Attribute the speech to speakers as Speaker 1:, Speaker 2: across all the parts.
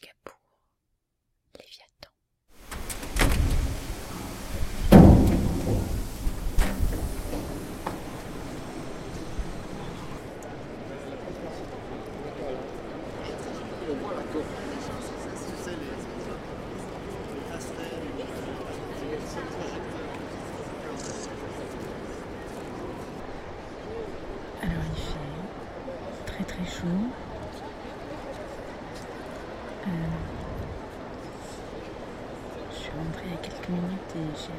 Speaker 1: Kapoor, Léviathan. Alors il fait très très chaud. Euh, je suis rentrée il y a quelques minutes et j'ai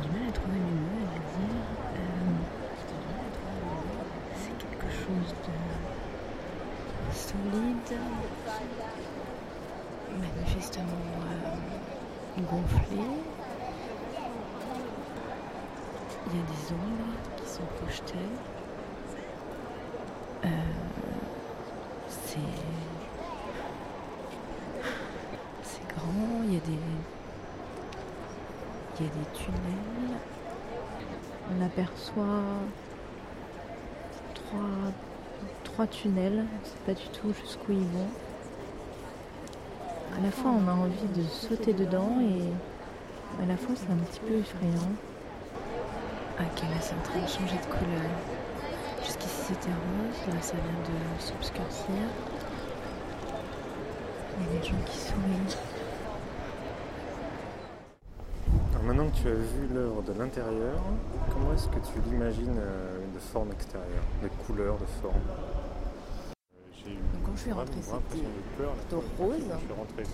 Speaker 1: du mal à trouver mes mots, à dire. Euh. C'est quelque chose de solide, manifestement euh, gonflé. Il y a des ombres qui sont projetées. C'est grand, il y a des il y a des tunnels. On aperçoit trois, trois tunnels, on ne sait pas du tout jusqu'où ils vont. À la fois on a envie de sauter dedans et à la fois c'est un petit peu effrayant. Ah, là c'est en train de changer de couleur. Jusqu'ici c'était rose, là ça vient de s'obscurcir. Il y a des gens qui sourient.
Speaker 2: Alors maintenant que tu as vu l'œuvre de l'intérieur, comment est-ce que tu l'imagines euh, de forme extérieure, de couleur, de forme? Euh, J'ai eu
Speaker 1: Donc, quand je suis rentrée, c'était plutôt rose.
Speaker 2: Je suis rentrée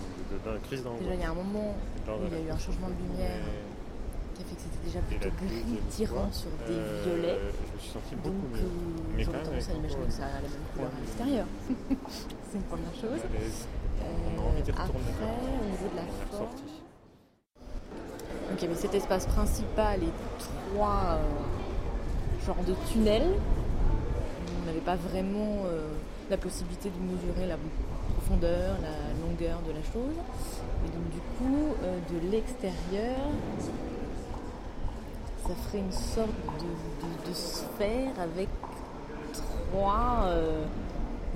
Speaker 2: dans la crise d'angoisse.
Speaker 1: Déjà il y a un moment où il y a eu un changement de lumière
Speaker 2: Mais-
Speaker 1: qui a fait que c'était déjà plutôt gris tirant sur des
Speaker 2: euh,
Speaker 1: violets.
Speaker 2: Je me suis senti
Speaker 1: Donc
Speaker 2: beaucoup
Speaker 1: euh,
Speaker 2: mieux. Mais quand
Speaker 1: tendance à
Speaker 2: avec
Speaker 1: imaginer que ça a la même couleur à l'extérieur. c'est une première chose. Euh, après, au niveau de la forme. Ok, mais cet espace principal et trois euh, genres de tunnels, on n'avait pas vraiment euh, la possibilité de mesurer la profondeur, la longueur de la chose. Et donc du coup, euh, de l'extérieur, ça ferait une sorte de, de- de sphère avec trois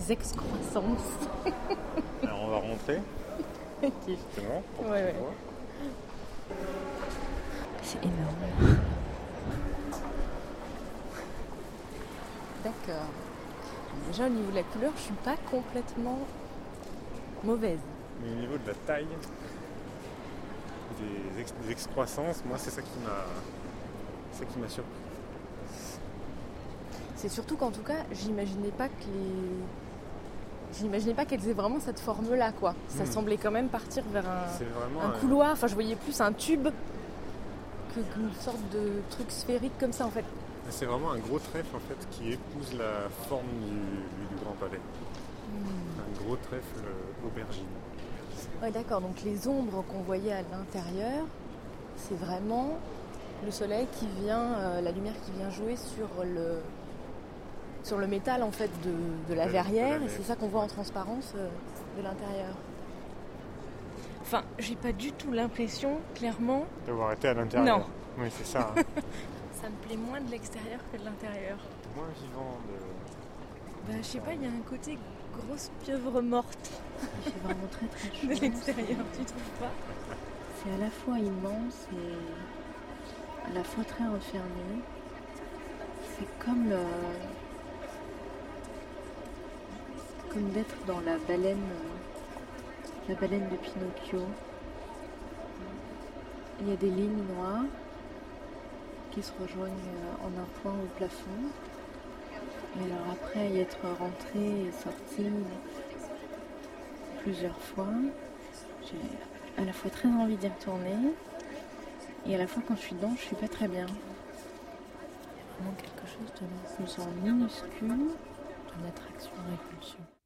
Speaker 1: excroissances.
Speaker 2: Alors on va rentrer, pour
Speaker 1: Ouais, ouais.
Speaker 2: vois.
Speaker 1: C'est énorme. D'accord. Déjà au niveau de la couleur, je suis pas complètement mauvaise.
Speaker 2: Mais au niveau de la taille, des, ex- des excroissances, moi c'est ça qui m'a c'est ça qui m'a surpris.
Speaker 1: C'est surtout qu'en tout cas, j'imaginais pas que les. J'imaginais pas qu'elles aient vraiment cette forme-là, quoi. Ça
Speaker 2: Hmm.
Speaker 1: semblait quand même partir vers un, un couloir. Enfin, je voyais plus un tube que qu'une sorte de truc sphérique comme ça, en fait.
Speaker 2: C'est vraiment un gros trèfle en fait qui épouse la forme du, du Grand Palais. Un gros trèfle euh, aubergine.
Speaker 1: Ouais, d'accord. Donc les ombres qu'on voyait à l'intérieur, c'est vraiment le soleil qui vient, euh, la lumière qui vient jouer sur le sur le métal en fait de, de la
Speaker 2: de
Speaker 1: verrière,
Speaker 2: la
Speaker 1: et c'est ça qu'on voit en transparence euh, de l'intérieur. Enfin, j'ai pas du tout l'impression, clairement,
Speaker 2: D'avoir été à l'intérieur.
Speaker 1: Non.
Speaker 2: Oui, c'est ça. hein.
Speaker 1: ça me plaît moins de l'extérieur que de l'intérieur.
Speaker 2: Moins vivant de.
Speaker 1: Bah, je sais pas, il y a un côté grosse pieuvre morte
Speaker 3: Il fait vraiment très très chaud.
Speaker 1: de l'extérieur, tu trouves pas?
Speaker 3: C'est à la fois immense et à la fois très refermé. C'est comme, euh, d'être dans la baleine, euh, la baleine de Pinocchio. Il y a des lignes noires qui se rejoignent euh, en un point au plafond. Et alors après y être rentré et sorti plusieurs fois, j'ai à la fois très envie d'y retourner et à la fois quand je suis dedans, je suis pas très bien.
Speaker 1: Vraiment quelque chose de
Speaker 3: Je me sens minuscule
Speaker 1: d'une attraction-répulsion.